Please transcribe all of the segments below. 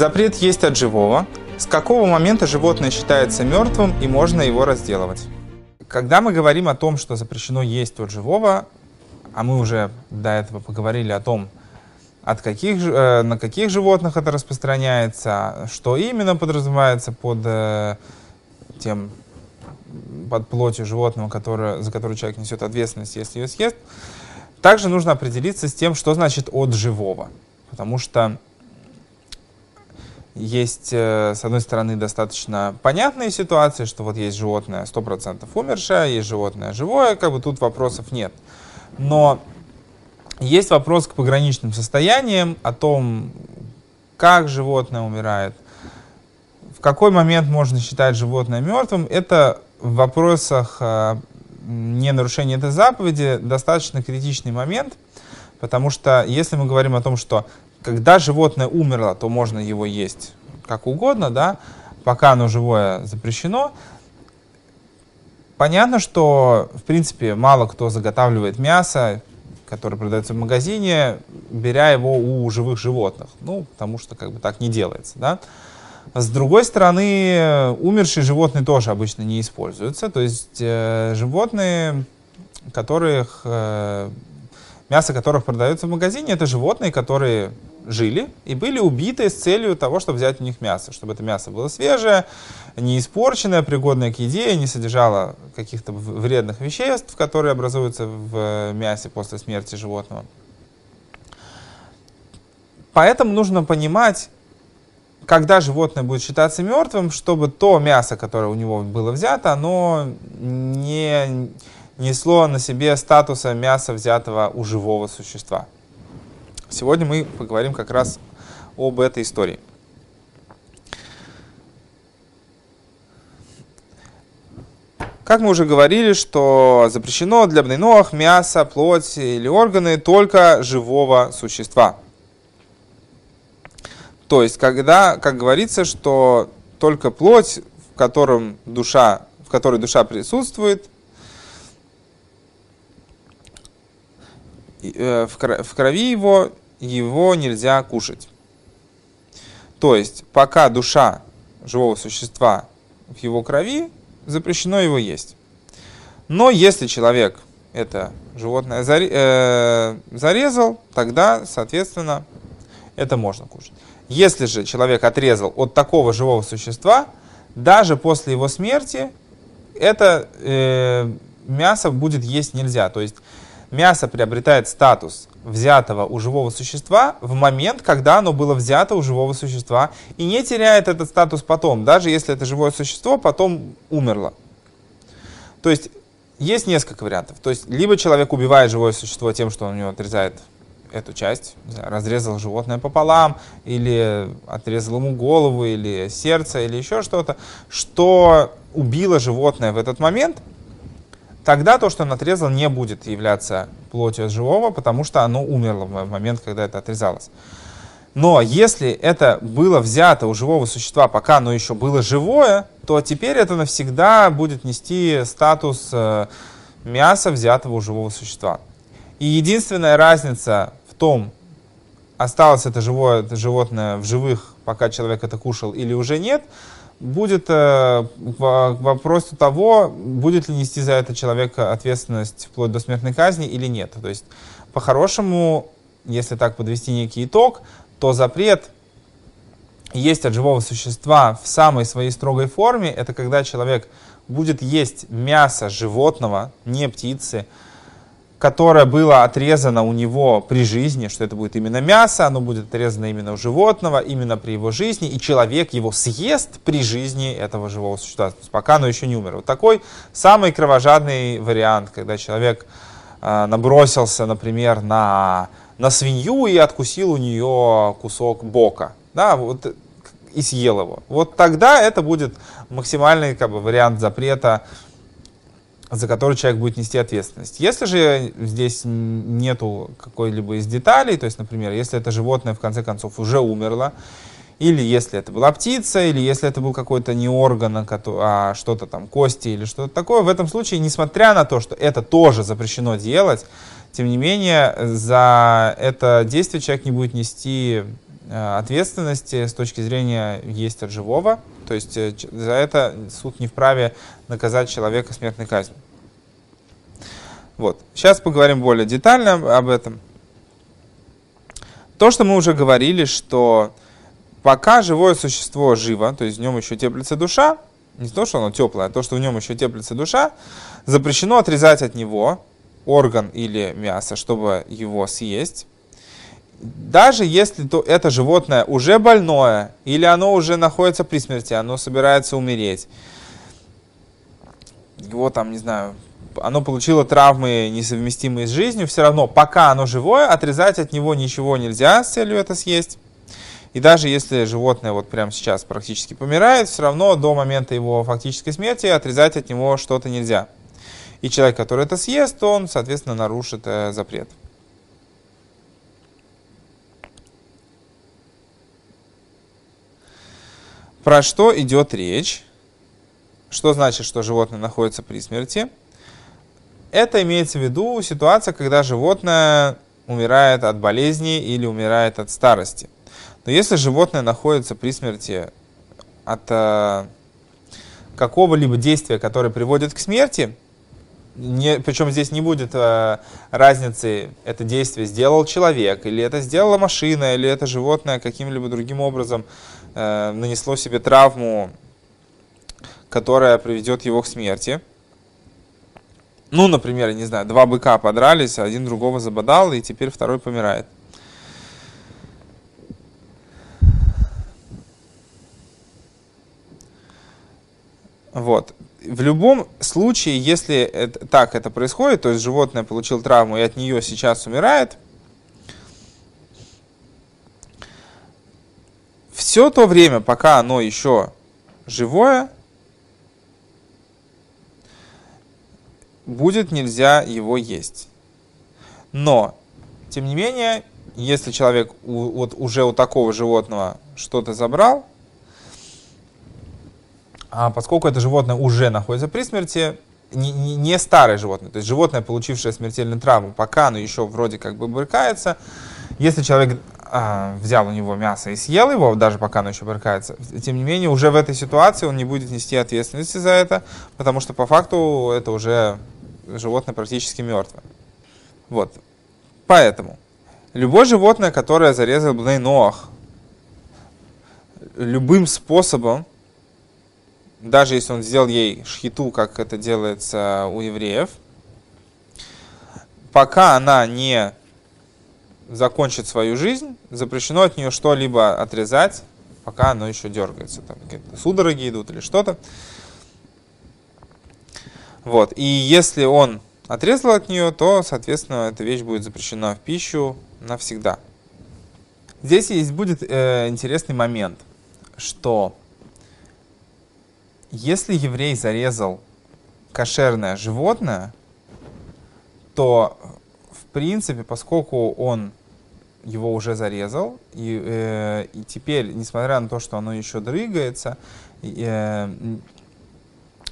Запрет есть от живого. С какого момента животное считается мертвым и можно его разделывать? Когда мы говорим о том, что запрещено есть от живого, а мы уже до этого поговорили о том, от каких, э, на каких животных это распространяется, что именно подразумевается под э, тем, под плотью животного, которое, за которую человек несет ответственность, если ее съест. Также нужно определиться с тем, что значит от живого. Потому что есть, э, с одной стороны, достаточно понятные ситуации, что вот есть животное 100% умершее, есть животное живое, как бы тут вопросов нет. Но есть вопрос к пограничным состояниям, о том, как животное умирает, в какой момент можно считать животное мертвым. Это в вопросах э, не нарушения этой заповеди достаточно критичный момент, потому что если мы говорим о том, что когда животное умерло, то можно его есть как угодно, да, пока оно живое запрещено. Понятно, что, в принципе, мало кто заготавливает мясо, которое продается в магазине, беря его у живых животных. Ну, потому что как бы так не делается, да. С другой стороны, умершие животные тоже обычно не используются. То есть э, животные, которых, э, мясо которых продается в магазине, это животные, которые жили и были убиты с целью того, чтобы взять у них мясо, чтобы это мясо было свежее, не испорченное, пригодное к еде, не содержало каких-то вредных веществ, которые образуются в мясе после смерти животного. Поэтому нужно понимать, когда животное будет считаться мертвым, чтобы то мясо, которое у него было взято, оно не несло на себе статуса мяса, взятого у живого существа. Сегодня мы поговорим как раз об этой истории. Как мы уже говорили, что запрещено для бнейноах мясо, плоть или органы только живого существа. То есть, когда, как говорится, что только плоть, в, котором душа, в которой душа присутствует, в крови его его нельзя кушать. То есть, пока душа живого существа в его крови, запрещено его есть. Но если человек это животное э, зарезал, тогда, соответственно, это можно кушать. Если же человек отрезал от такого живого существа, даже после его смерти это э, мясо будет есть нельзя. То есть мясо приобретает статус взятого у живого существа в момент, когда оно было взято у живого существа и не теряет этот статус потом, даже если это живое существо потом умерло. То есть есть несколько вариантов. То есть либо человек убивает живое существо тем, что он у него отрезает эту часть, разрезал животное пополам, или отрезал ему голову, или сердце, или еще что-то, что убило животное в этот момент, тогда то, что он отрезал, не будет являться плотью от живого, потому что оно умерло в момент, когда это отрезалось. Но если это было взято у живого существа, пока оно еще было живое, то теперь это навсегда будет нести статус э, мяса, взятого у живого существа. И единственная разница в том, осталось это живое это животное в живых, пока человек это кушал, или уже нет, будет э, к вопросу того, будет ли нести за это человек ответственность вплоть до смертной казни или нет. То есть, по-хорошему, если так подвести некий итог, то запрет есть от живого существа в самой своей строгой форме, это когда человек будет есть мясо животного, не птицы, которое было отрезано у него при жизни, что это будет именно мясо, оно будет отрезано именно у животного, именно при его жизни, и человек его съест при жизни этого живого существа, пока оно еще не умер. Вот такой самый кровожадный вариант, когда человек э, набросился, например, на, на свинью и откусил у нее кусок бока. Да, вот, и съел его. Вот тогда это будет максимальный как бы, вариант запрета за который человек будет нести ответственность. Если же здесь нету какой-либо из деталей, то есть, например, если это животное в конце концов уже умерло, или если это была птица, или если это был какой-то не орган, а что-то там, кости или что-то такое, в этом случае, несмотря на то, что это тоже запрещено делать, тем не менее, за это действие человек не будет нести ответственности с точки зрения есть от живого. То есть э, за это суд не вправе наказать человека смертной казнью. Вот. Сейчас поговорим более детально об этом. То, что мы уже говорили, что пока живое существо живо, то есть в нем еще теплится душа, не то, что оно теплое, а то, что в нем еще теплится душа, запрещено отрезать от него орган или мясо, чтобы его съесть. Даже если то, это животное уже больное, или оно уже находится при смерти, оно собирается умереть, его там, не знаю, оно получило травмы, несовместимые с жизнью, все равно, пока оно живое, отрезать от него ничего нельзя с целью это съесть. И даже если животное вот прямо сейчас практически помирает, все равно до момента его фактической смерти отрезать от него что-то нельзя. И человек, который это съест, он, соответственно, нарушит э, запрет. Про что идет речь? Что значит, что животное находится при смерти? Это имеется в виду ситуация, когда животное умирает от болезни или умирает от старости. Но если животное находится при смерти от э, какого-либо действия, которое приводит к смерти, не, причем здесь не будет э, разницы, это действие сделал человек, или это сделала машина, или это животное каким-либо другим образом э, нанесло себе травму, которая приведет его к смерти. Ну, например, не знаю, два быка подрались, один другого забодал, и теперь второй помирает. Вот. В любом случае, если это, так это происходит, то есть животное получило травму и от нее сейчас умирает, все то время, пока оно еще живое, будет нельзя его есть. Но, тем не менее, если человек у, вот уже у такого животного что-то забрал, а поскольку это животное уже находится при смерти, не, не, не старое животное, то есть животное, получившее смертельную травму, пока оно еще вроде как бы брыкается, если человек а, взял у него мясо и съел его, даже пока оно еще брыкается, тем не менее, уже в этой ситуации он не будет нести ответственности за это, потому что по факту это уже животное практически мертвое. Вот. Поэтому любое животное, которое зарезал Бней Ноах, любым способом, даже если он сделал ей шхиту, как это делается у евреев, пока она не закончит свою жизнь, запрещено от нее что-либо отрезать, пока оно еще дергается. Там судороги идут или что-то. Вот. И если он отрезал от нее, то, соответственно, эта вещь будет запрещена в пищу навсегда. Здесь есть будет э, интересный момент, что если еврей зарезал кошерное животное, то в принципе, поскольку он его уже зарезал, и, э, и теперь, несмотря на то, что оно еще дрыгается, э,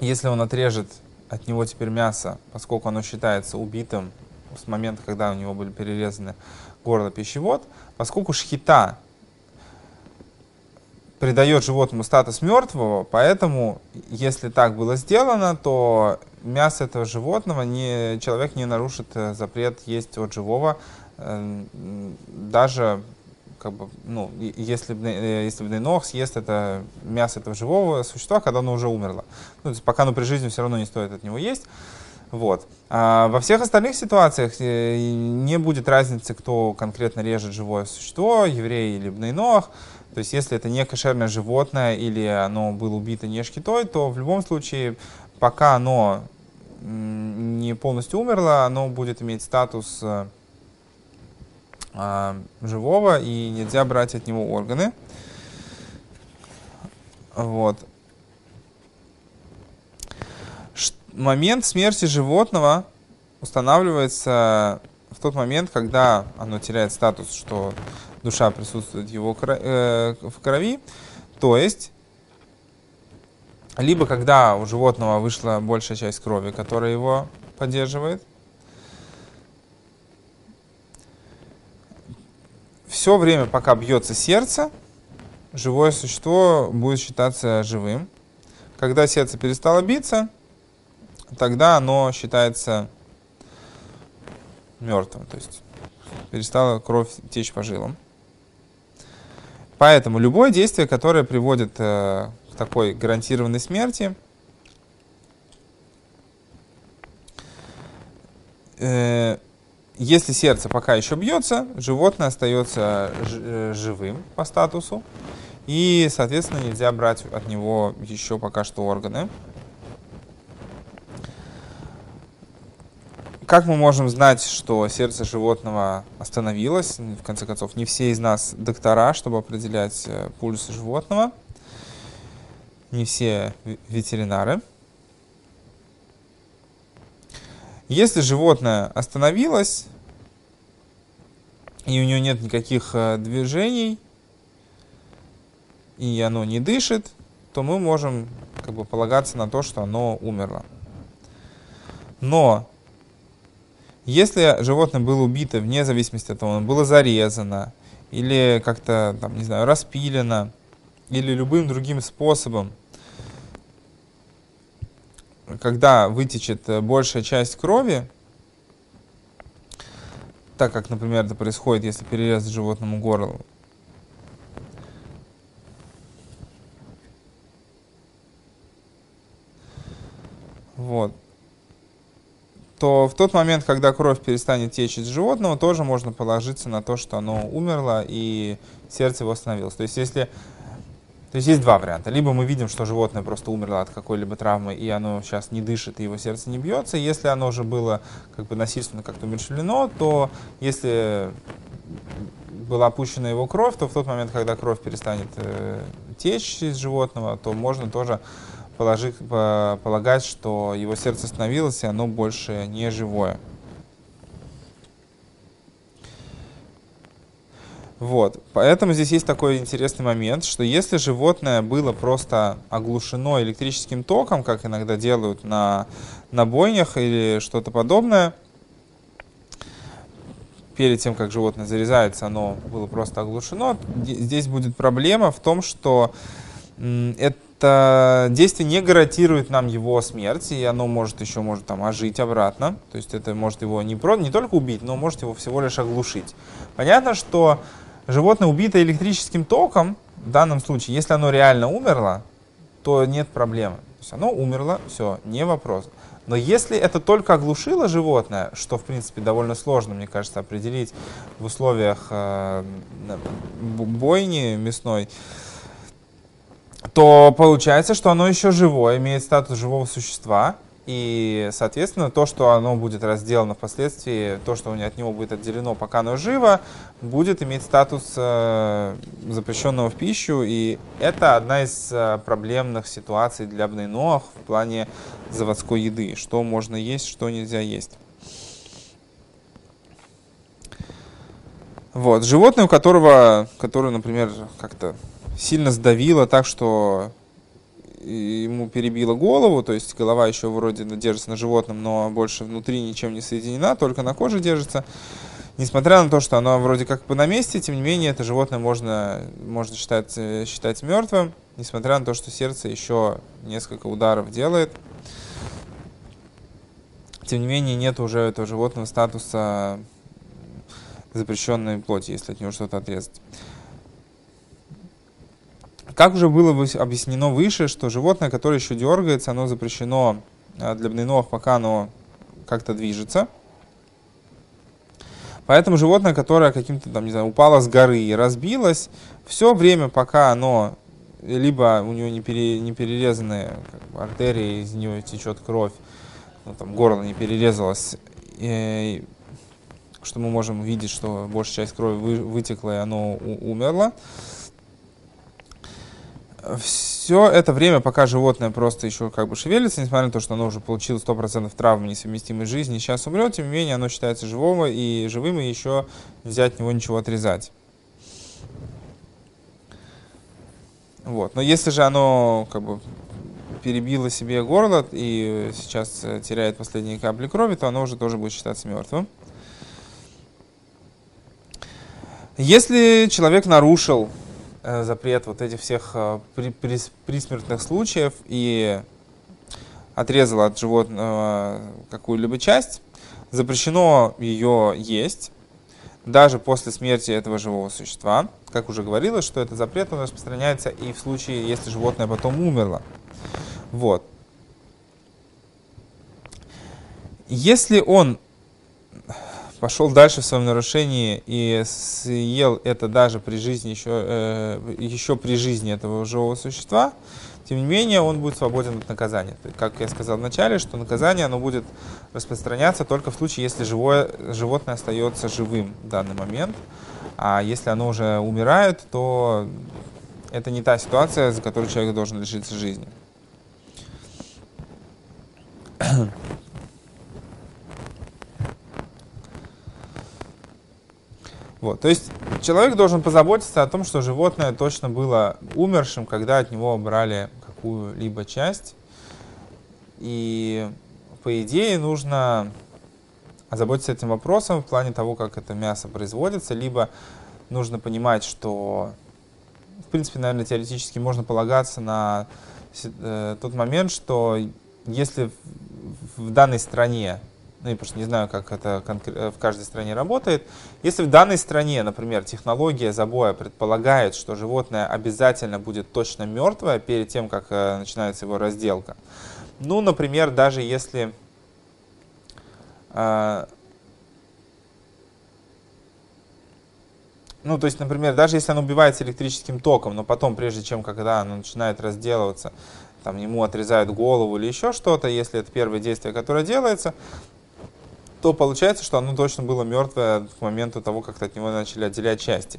если он отрежет от него теперь мясо, поскольку оно считается убитым с момента, когда у него были перерезаны горло пищевод, поскольку шхита придает животному статус мертвого, поэтому, если так было сделано, то мясо этого животного не, человек не нарушит э, запрет есть от живого, э, даже как бы, ну, если, э, если Бнейнох съест это мясо этого живого существа, когда оно уже умерло. Ну, то есть пока оно при жизни все равно не стоит от него есть. Вот. А во всех остальных ситуациях не будет разницы, кто конкретно режет живое существо, еврей или Бнейнох. То есть, если это не кошерное животное или оно было убито не шкитой, то в любом случае, пока оно не полностью умерло, оно будет иметь статус э, а, живого и нельзя брать от него органы. Вот. Момент смерти животного устанавливается в тот момент, когда оно теряет статус, что душа присутствует в его э, в крови, то есть либо когда у животного вышла большая часть крови, которая его поддерживает, все время, пока бьется сердце, живое существо будет считаться живым. Когда сердце перестало биться, тогда оно считается мертвым, то есть перестала кровь течь по жилам. Поэтому любое действие, которое приводит э, к такой гарантированной смерти, э, если сердце пока еще бьется, животное остается э, живым по статусу, и, соответственно, нельзя брать от него еще пока что органы. Как мы можем знать, что сердце животного остановилось? В конце концов, не все из нас доктора, чтобы определять э, пульс животного. Не все ветеринары. Если животное остановилось, и у него нет никаких э, движений, и оно не дышит, то мы можем как бы полагаться на то, что оно умерло. Но если животное было убито вне зависимости от того, оно было зарезано, или как-то, там, не знаю, распилено, или любым другим способом, когда вытечет э, большая часть крови, так как, например, это происходит, если перерезать животному горло, вот, то в тот момент, когда кровь перестанет течь из животного, тоже можно положиться на то, что оно умерло и сердце восстановилось. То есть если то есть есть два варианта. Либо мы видим, что животное просто умерло от какой-либо травмы, и оно сейчас не дышит, и его сердце не бьется. Если оно уже было как бы насильственно как-то умерщвлено, то если была опущена его кровь, то в тот момент, когда кровь перестанет э, течь из животного, то можно тоже положить, по, полагать, что его сердце остановилось, и оно больше не живое. Вот. Поэтому здесь есть такой интересный момент, что если животное было просто оглушено электрическим током, как иногда делают на, на бойнях или что-то подобное, перед тем, как животное зарезается, оно было просто оглушено, здесь будет проблема в том, что это действие не гарантирует нам его смерть, и оно может еще может там ожить обратно. То есть это может его не, про, не только убить, но может его всего лишь оглушить. Понятно, что животное, убитое электрическим током, в данном случае, если оно реально умерло, то нет проблемы. То есть оно умерло, все, не вопрос. Но если это только оглушило животное, что, в принципе, довольно сложно, мне кажется, определить в условиях э, бойни мясной, то получается, что оно еще живое, имеет статус живого существа, и, соответственно, то, что оно будет разделано впоследствии, то, что от него будет отделено, пока оно живо, будет иметь статус э, запрещенного в пищу. И это одна из э, проблемных ситуаций для бнейноах в плане заводской еды. Что можно есть, что нельзя есть. Вот. Животное, у которого, которое, например, как-то сильно сдавило так, что ему перебило голову, то есть голова еще вроде держится на животном, но больше внутри ничем не соединена, только на коже держится. Несмотря на то, что оно вроде как бы на месте, тем не менее это животное можно, можно считать, э, считать мертвым, несмотря на то, что сердце еще несколько ударов делает. Тем не менее нет уже этого животного статуса запрещенной плоти, если от него что-то отрезать. Как уже было объяснено выше, что животное, которое еще дергается, оно запрещено а, для бнейнов, пока оно как-то движется. Поэтому животное, которое каким-то, там, не знаю, упало с горы и разбилось, все время, пока оно либо у него не, пере, не перерезаны как бы, артерии, из него течет кровь, ну, там, горло не перерезалось, и, что мы можем видеть, что большая часть крови вы, вытекла и оно у, умерло все это время, пока животное просто еще как бы шевелится, несмотря на то, что оно уже получило 100% травмы несовместимой жизни, сейчас умрет, тем не менее оно считается живым и живым, и еще нельзя от него ничего отрезать. Вот. Но если же оно как бы перебило себе горло и сейчас теряет последние капли крови, то оно уже тоже будет считаться мертвым. Если человек нарушил э, запрет вот этих всех э, при, при, присмертных случаев и отрезал от животного какую-либо часть, запрещено ее есть, даже после смерти этого живого существа. Как уже говорилось, что этот запрет он распространяется и в случае, если животное потом умерло. Вот. Если он пошел дальше в своем нарушении и съел это даже при жизни, еще, э, еще при жизни этого живого существа, тем не менее он будет свободен от наказания. Как я сказал вначале, что наказание оно будет распространяться только в случае, если живое, животное остается живым в данный момент. А если оно уже умирает, то это не та ситуация, за которую человек должен лишиться жизни. Вот, то есть человек должен позаботиться о том, что животное точно было умершим, когда от него брали какую-либо часть. И по идее нужно озаботиться этим вопросом в плане того, как это мясо производится, либо нужно понимать, что, в принципе, наверное, теоретически можно полагаться на э, тот момент, что если в, в данной стране ну, я просто не знаю, как это э, в каждой стране работает. Если в данной стране, например, технология забоя предполагает, что животное обязательно будет точно мертвое перед тем, как э, начинается его разделка, ну, например, даже если э, Ну, то есть, например, даже если оно убивается электрическим током, но потом, прежде чем, когда оно начинает разделываться, там ему отрезают голову или еще что-то, если это первое действие, которое делается, то получается, что оно точно было мертвое к моменту того, как от него начали отделять части.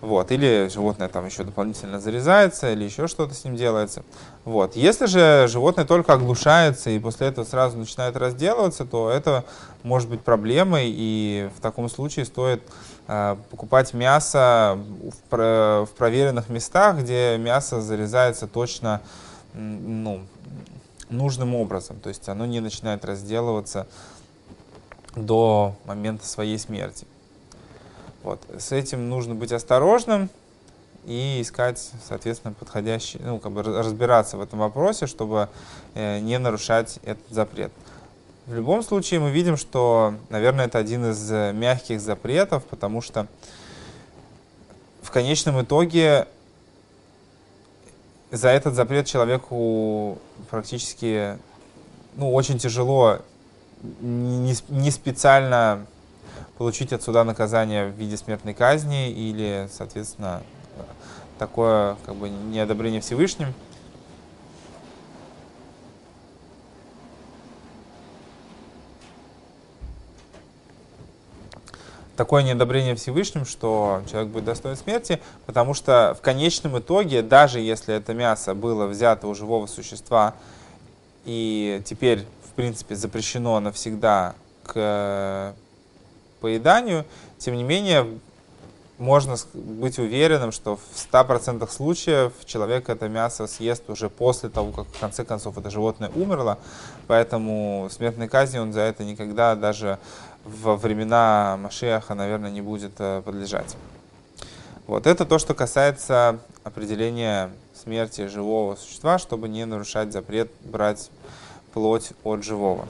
Вот. Или животное там еще дополнительно зарезается, или еще что-то с ним делается. Вот. Если же животное только оглушается и после этого сразу начинает разделываться, то это может быть проблемой, и в таком случае стоит э, покупать мясо в, в проверенных местах, где мясо зарезается точно ну, нужным образом. То есть оно не начинает разделываться до момента своей смерти. Вот. С этим нужно быть осторожным и искать, соответственно, подходящий, ну, как бы разбираться в этом вопросе, чтобы э, не нарушать этот запрет. В любом случае мы видим, что, наверное, это один из э, мягких запретов, потому что в конечном итоге за этот запрет человеку практически ну, очень тяжело не, не специально получить от суда наказание в виде смертной казни или, соответственно, такое как бы неодобрение Всевышним. такое неодобрение Всевышним, что человек будет достоин смерти, потому что в конечном итоге, даже если это мясо было взято у живого существа и теперь принципе, запрещено навсегда к э, поеданию, тем не менее, можно быть уверенным, что в 100% случаев человек это мясо съест уже после того, как в конце концов это животное умерло, поэтому смертной казни он за это никогда даже во времена Машеха, наверное, не будет э, подлежать. Вот это то, что касается определения смерти живого существа, чтобы не нарушать запрет брать плоть от живого.